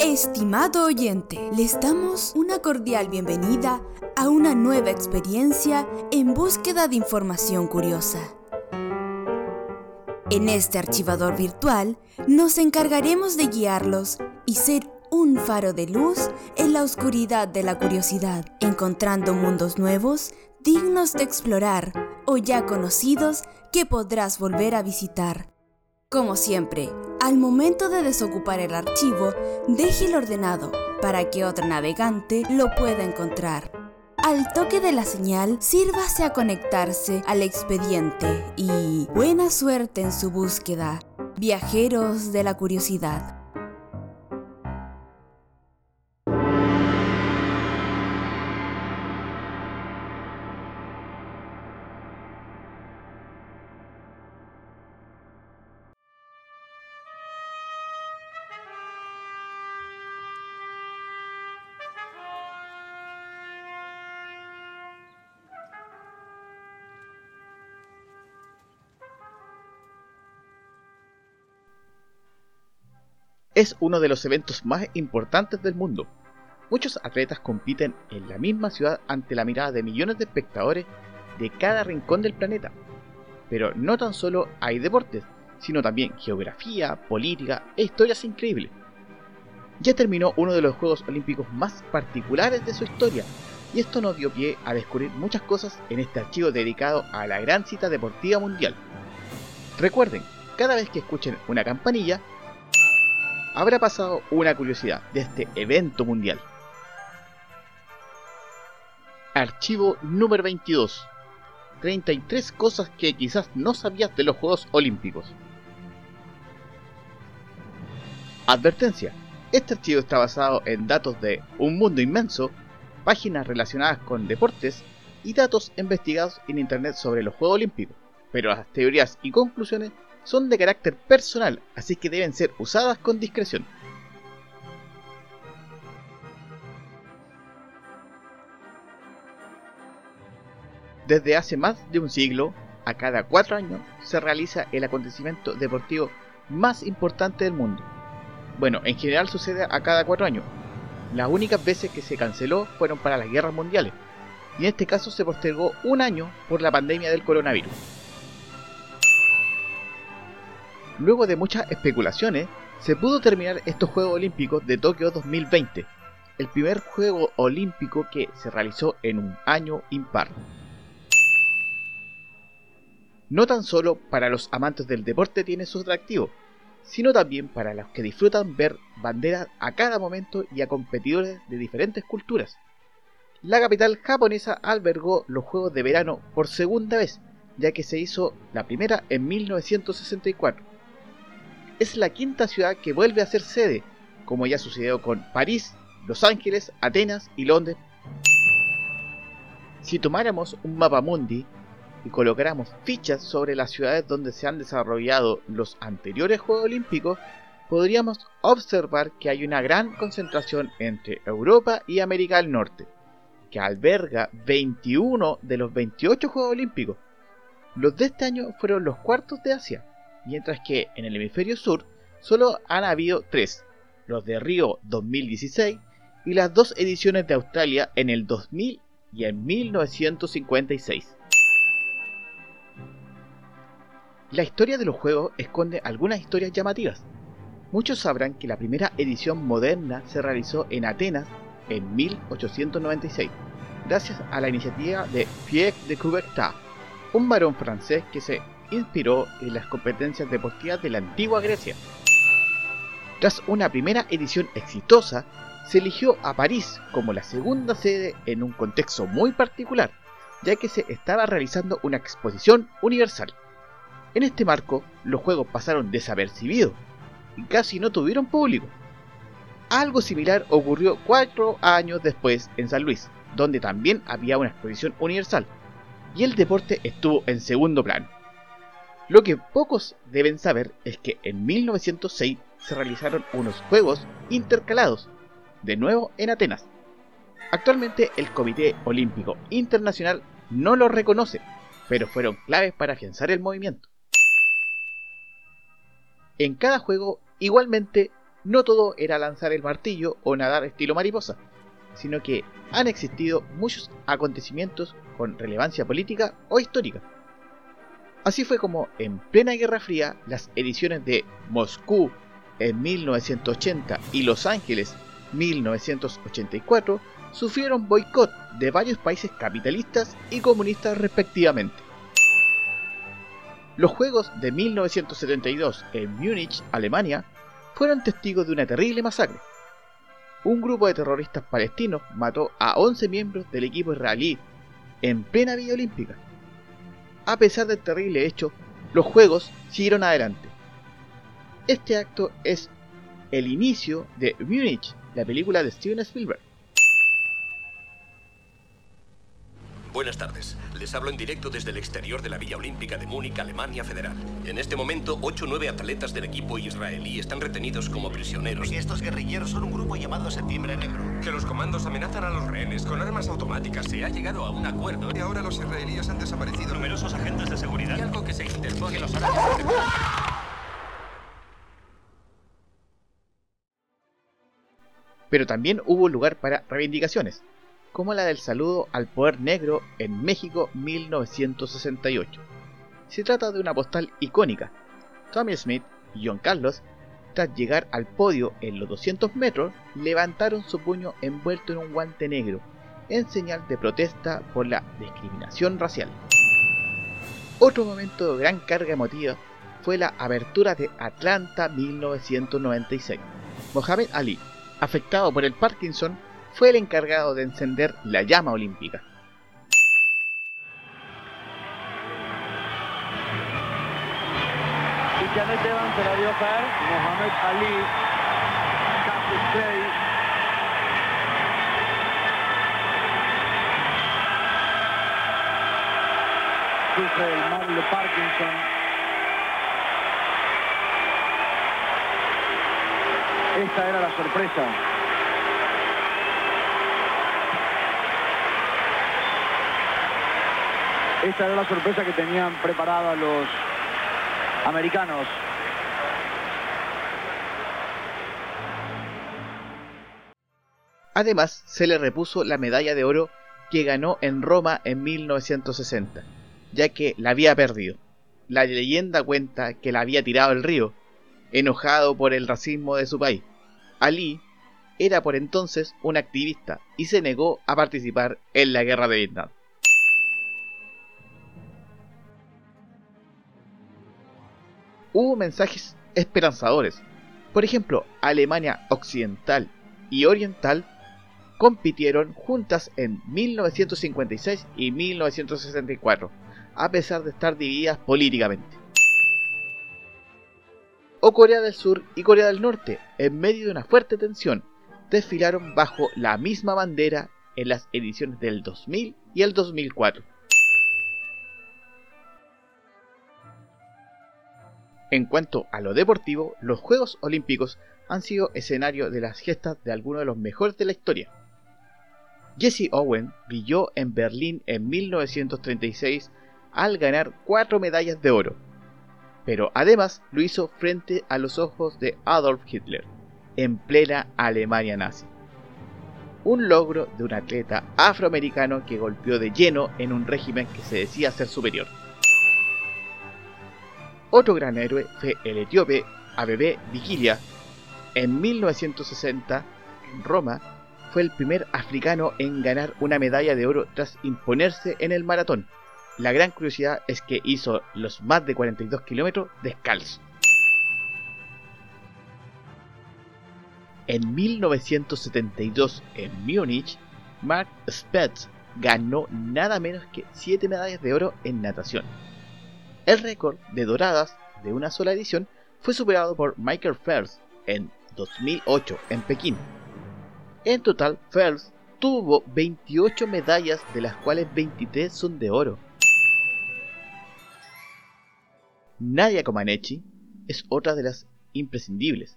Estimado oyente, les damos una cordial bienvenida a una nueva experiencia en búsqueda de información curiosa. En este archivador virtual nos encargaremos de guiarlos y ser un faro de luz en la oscuridad de la curiosidad, encontrando mundos nuevos dignos de explorar o ya conocidos que podrás volver a visitar. Como siempre, al momento de desocupar el archivo, déjelo ordenado para que otro navegante lo pueda encontrar. Al toque de la señal, sírvase a conectarse al expediente y buena suerte en su búsqueda, viajeros de la curiosidad. Es uno de los eventos más importantes del mundo. Muchos atletas compiten en la misma ciudad ante la mirada de millones de espectadores de cada rincón del planeta. Pero no tan solo hay deportes, sino también geografía, política e historias increíbles. Ya terminó uno de los Juegos Olímpicos más particulares de su historia, y esto nos dio pie a descubrir muchas cosas en este archivo dedicado a la gran cita deportiva mundial. Recuerden, cada vez que escuchen una campanilla, habrá pasado una curiosidad de este evento mundial. Archivo número 22. 33 cosas que quizás no sabías de los Juegos Olímpicos. Advertencia. Este archivo está basado en datos de Un Mundo Inmenso, páginas relacionadas con deportes y datos investigados en Internet sobre los Juegos Olímpicos, pero las teorías y conclusiones son de carácter personal, así que deben ser usadas con discreción. Desde hace más de un siglo, a cada cuatro años, se realiza el acontecimiento deportivo más importante del mundo. Bueno, en general sucede a cada cuatro años. Las únicas veces que se canceló fueron para las guerras mundiales, y en este caso se postergó un año por la pandemia del coronavirus. Luego de muchas especulaciones, se pudo terminar estos Juegos Olímpicos de Tokio 2020, el primer Juego Olímpico que se realizó en un año impar. No tan solo para los amantes del deporte tiene su atractivo, sino también para los que disfrutan ver banderas a cada momento y a competidores de diferentes culturas. La capital japonesa albergó los Juegos de Verano por segunda vez, ya que se hizo la primera en 1964 es la quinta ciudad que vuelve a ser sede, como ya sucedió con París, Los Ángeles, Atenas y Londres. Si tomáramos un mapa mundi y colocáramos fichas sobre las ciudades donde se han desarrollado los anteriores Juegos Olímpicos, podríamos observar que hay una gran concentración entre Europa y América del Norte, que alberga 21 de los 28 Juegos Olímpicos. Los de este año fueron los cuartos de Asia, mientras que en el hemisferio sur solo han habido tres, los de Río 2016 y las dos ediciones de Australia en el 2000 y en 1956. La historia de los juegos esconde algunas historias llamativas. Muchos sabrán que la primera edición moderna se realizó en Atenas en 1896, gracias a la iniciativa de Pierre de Coubertin, un varón francés que se inspiró en las competencias deportivas de la antigua Grecia. Tras una primera edición exitosa, se eligió a París como la segunda sede en un contexto muy particular, ya que se estaba realizando una exposición universal. En este marco, los juegos pasaron desapercibidos y casi no tuvieron público. Algo similar ocurrió cuatro años después en San Luis, donde también había una exposición universal, y el deporte estuvo en segundo plano. Lo que pocos deben saber es que en 1906 se realizaron unos Juegos intercalados, de nuevo en Atenas. Actualmente el Comité Olímpico Internacional no los reconoce, pero fueron claves para afianzar el movimiento. En cada juego, igualmente, no todo era lanzar el martillo o nadar estilo mariposa, sino que han existido muchos acontecimientos con relevancia política o histórica. Así fue como en plena Guerra Fría las ediciones de Moscú en 1980 y Los Ángeles 1984 sufrieron boicot de varios países capitalistas y comunistas respectivamente. Los Juegos de 1972 en Múnich, Alemania, fueron testigos de una terrible masacre. Un grupo de terroristas palestinos mató a 11 miembros del equipo israelí en plena Villa Olímpica. A pesar del terrible hecho, los Juegos siguieron adelante. Este acto es el inicio de Múnich, la película de Steven Spielberg. Buenas tardes. Les hablo en directo desde el exterior de la Villa Olímpica de Múnich, Alemania Federal. En este momento, 8 o 9 atletas del equipo israelí están retenidos como prisioneros. Estos guerrilleros son un grupo llamado Septiembre Negro. Que los comandos amenazan a los rehenes con armas automáticas. Se ha llegado a un acuerdo y ahora los israelíes han desaparecido. Numerosos agentes de seguridad. Y algo que se interpone los. Pero también hubo lugar para reivindicaciones como la del saludo al poder negro en México 1968. Se trata de una postal icónica. Tommy Smith y John Carlos, tras llegar al podio en los 200 metros, levantaron su puño envuelto en un guante negro, en señal de protesta por la discriminación racial. Otro momento de gran carga emotiva fue la apertura de Atlanta 1996. Mohamed Ali, afectado por el Parkinson, fue el encargado de encender la llama olímpica. Cristian Esteban se la dio caer, Mohamed Ali, Cassius Clay. Sufre el mal de Parkinson. Esta era la sorpresa. Esta era la sorpresa que tenían preparada los americanos. Además, se le repuso la medalla de oro que ganó en Roma en 1960, ya que la había perdido. La leyenda cuenta que la había tirado al río, enojado por el racismo de su país. Ali era por entonces un activista y se negó a participar en la guerra de Vietnam. Hubo mensajes esperanzadores. Por ejemplo, Alemania Occidental y Oriental compitieron juntas en 1956 y 1964, a pesar de estar divididas políticamente. O Corea del Sur y Corea del Norte, en medio de una fuerte tensión, desfilaron bajo la misma bandera en las ediciones del 2000 y el 2004. En cuanto a lo deportivo, los Juegos Olímpicos han sido escenario de las gestas de algunos de los mejores de la historia. Jesse Owen brilló en Berlín en 1936 al ganar cuatro medallas de oro, pero además lo hizo frente a los ojos de Adolf Hitler, en plena Alemania nazi. Un logro de un atleta afroamericano que golpeó de lleno en un régimen que se decía ser superior. Otro gran héroe fue el etíope Abebe Vigilia. En 1960, en Roma, fue el primer africano en ganar una medalla de oro tras imponerse en el maratón. La gran curiosidad es que hizo los más de 42 kilómetros descalzo. En 1972, en Múnich, Mark Spetz ganó nada menos que 7 medallas de oro en natación. El récord de doradas de una sola edición fue superado por Michael Phelps en 2008 en Pekín. En total, Phelps tuvo 28 medallas, de las cuales 23 son de oro. Nadia Comaneci es otra de las imprescindibles,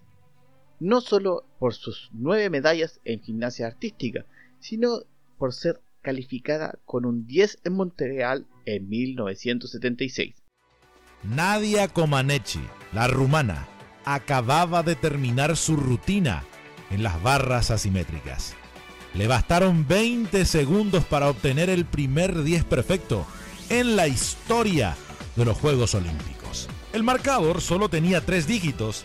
no solo por sus 9 medallas en gimnasia artística, sino por ser calificada con un 10 en Montreal en 1976. Nadia Comaneci, la rumana, acababa de terminar su rutina en las barras asimétricas. Le bastaron 20 segundos para obtener el primer 10 perfecto en la historia de los Juegos Olímpicos. El marcador solo tenía tres dígitos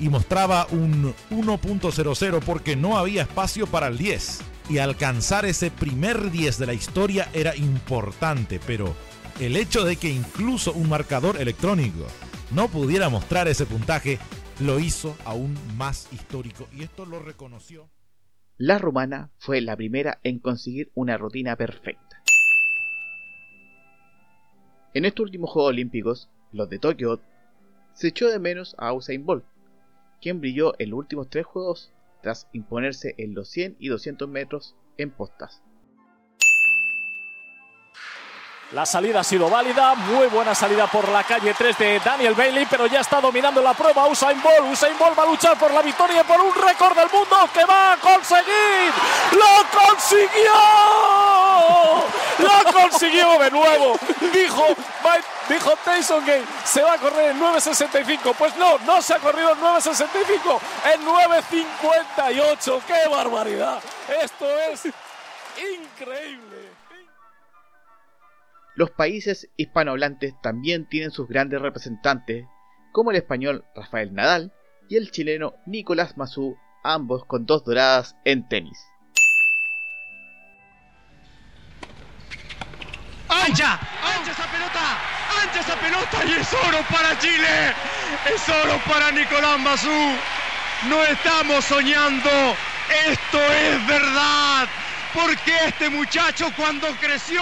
y mostraba un 1.00 porque no había espacio para el 10. Y alcanzar ese primer 10 de la historia era importante, pero el hecho de que incluso un marcador electrónico no pudiera mostrar ese puntaje lo hizo aún más histórico y esto lo reconoció. La rumana fue la primera en conseguir una rutina perfecta. En estos últimos Juegos Olímpicos, los de Tokio, se echó de menos a Usain Bolt, quien brilló en los últimos tres juegos tras imponerse en los 100 y 200 metros en postas. La salida ha sido válida, muy buena salida por la calle 3 de Daniel Bailey, pero ya está dominando la prueba Usain Bolt. Usain Bolt va a luchar por la victoria y por un récord del mundo que va a conseguir. ¡Lo consiguió! ¡Lo consiguió de nuevo! Dijo, dijo Tyson Gay, se va a correr en 9.65. Pues no, no se ha corrido en 9.65, en 9.58. ¡Qué barbaridad! Esto es increíble. Los países hispanohablantes también tienen sus grandes representantes, como el español Rafael Nadal y el chileno Nicolás Mazú, ambos con dos doradas en tenis. ¡Ancha! ¡Ancha esa pelota! ¡Ancha esa pelota! ¡Y es oro para Chile! ¡Es oro para Nicolás Mazú! No estamos soñando, esto es verdad. Porque este muchacho cuando creció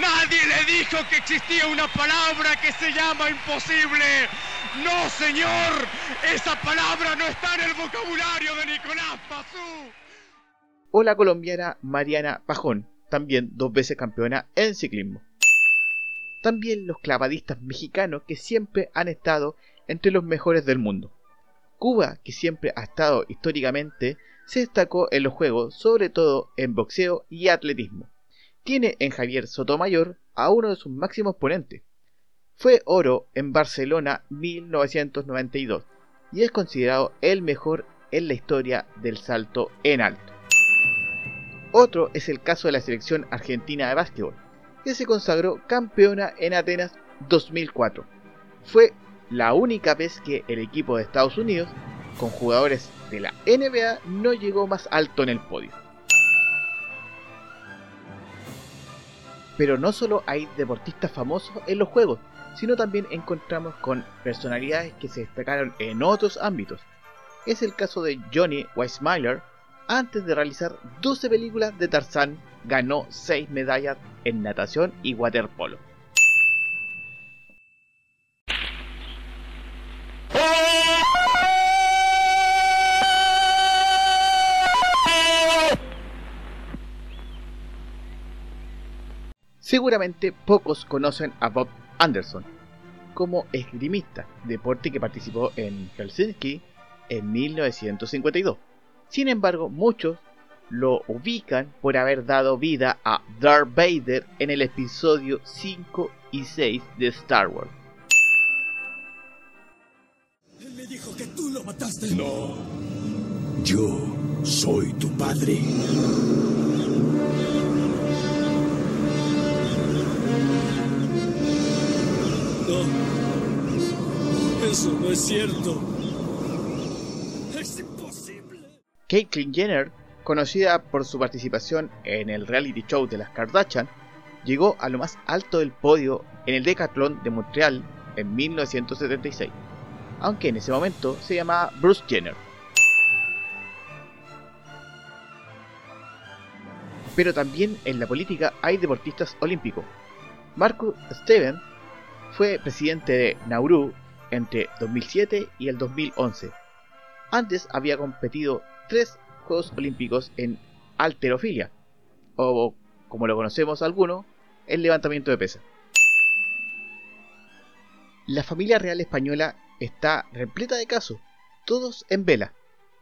Nadie le dijo que existía una palabra que se llama imposible. No, señor, esa palabra no está en el vocabulario de Nicolás Pazú. O la colombiana Mariana Pajón, también dos veces campeona en ciclismo. También los clavadistas mexicanos que siempre han estado entre los mejores del mundo. Cuba, que siempre ha estado históricamente, se destacó en los Juegos, sobre todo en boxeo y atletismo tiene en Javier Sotomayor a uno de sus máximos ponentes. Fue oro en Barcelona 1992 y es considerado el mejor en la historia del salto en alto. Otro es el caso de la selección argentina de básquetbol, que se consagró campeona en Atenas 2004. Fue la única vez que el equipo de Estados Unidos, con jugadores de la NBA, no llegó más alto en el podio. Pero no solo hay deportistas famosos en los juegos, sino también encontramos con personalidades que se destacaron en otros ámbitos. Es el caso de Johnny Weissmuller, antes de realizar 12 películas de Tarzán, ganó 6 medallas en natación y waterpolo. Seguramente pocos conocen a Bob Anderson como esgrimista, deporte que participó en Helsinki en 1952. Sin embargo, muchos lo ubican por haber dado vida a Darth Vader en el episodio 5 y 6 de Star Wars. Él me dijo que tú lo mataste. No. Yo soy tu padre. Eso no es cierto. Es imposible. Caitlyn Jenner, conocida por su participación en el reality show de las Kardashian, llegó a lo más alto del podio en el Decathlon de Montreal en 1976, aunque en ese momento se llamaba Bruce Jenner. Pero también en la política hay deportistas olímpicos. Marcus Steven fue presidente de Nauru entre 2007 y el 2011. Antes había competido tres Juegos Olímpicos en alterofilia, o como lo conocemos algunos, el levantamiento de pesas. La familia real española está repleta de casos, todos en vela.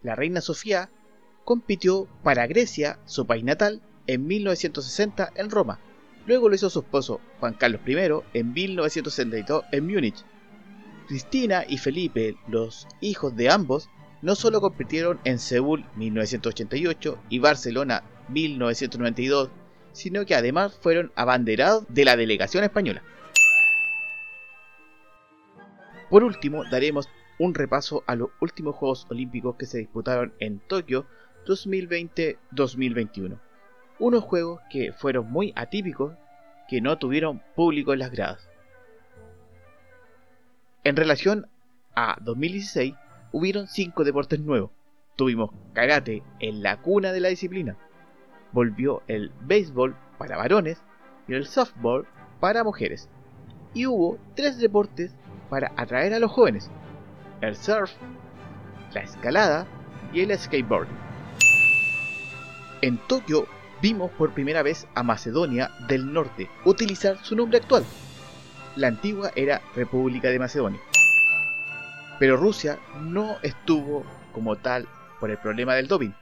La reina Sofía compitió para Grecia, su país natal, en 1960 en Roma. Luego lo hizo su esposo Juan Carlos I en 1962 en Múnich Cristina y Felipe, los hijos de ambos, no solo compitieron en Seúl 1988 y Barcelona 1992, sino que además fueron abanderados de la delegación española. Por último, daremos un repaso a los últimos Juegos Olímpicos que se disputaron en Tokio 2020-2021. Unos juegos que fueron muy atípicos, que no tuvieron público en las gradas. En relación a 2016, hubieron 5 deportes nuevos. Tuvimos karate en la cuna de la disciplina. Volvió el béisbol para varones y el softball para mujeres. Y hubo 3 deportes para atraer a los jóvenes. El surf, la escalada y el skateboard. En Tokio vimos por primera vez a Macedonia del Norte utilizar su nombre actual. La antigua era República de Macedonia. Pero Rusia no estuvo como tal por el problema del doping.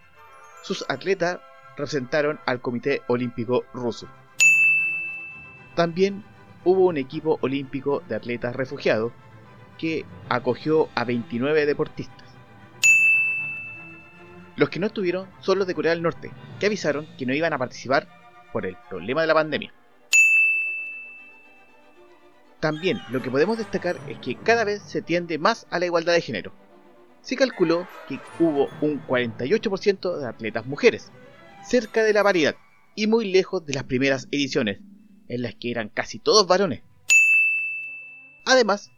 Sus atletas representaron al Comité Olímpico Ruso. También hubo un equipo olímpico de atletas refugiados que acogió a 29 deportistas. Los que no estuvieron son los de Corea del Norte, que avisaron que no iban a participar por el problema de la pandemia. También lo que podemos destacar es que cada vez se tiende más a la igualdad de género. Se calculó que hubo un 48% de atletas mujeres, cerca de la paridad y muy lejos de las primeras ediciones, en las que eran casi todos varones. Además,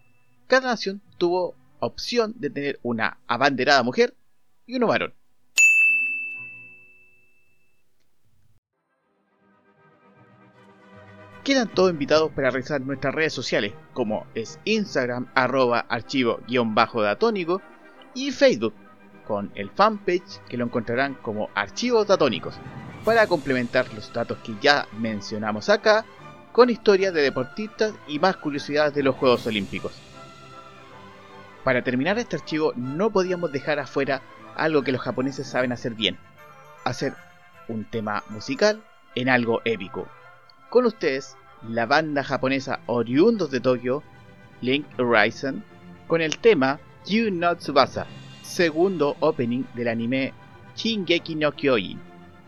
cada nación tuvo opción de tener una abanderada mujer y uno varón. Quedan todos invitados para revisar nuestras redes sociales, como es Instagram, arroba archivo-datónico y Facebook, con el fanpage que lo encontrarán como archivos datónicos, para complementar los datos que ya mencionamos acá, con historias de deportistas y más curiosidades de los Juegos Olímpicos. Para terminar este archivo no podíamos dejar afuera algo que los japoneses saben hacer bien, hacer un tema musical en algo épico. Con ustedes, la banda japonesa oriundos de Tokio, Link Horizon, con el tema You No Tsubasa, segundo opening del anime Shingeki no Kyojin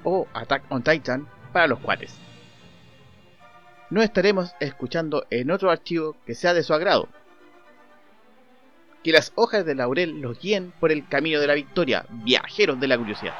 o Attack on Titan para los cuates. Nos estaremos escuchando en otro archivo que sea de su agrado. Que las hojas de laurel los guíen por el camino de la victoria, viajeros de la curiosidad.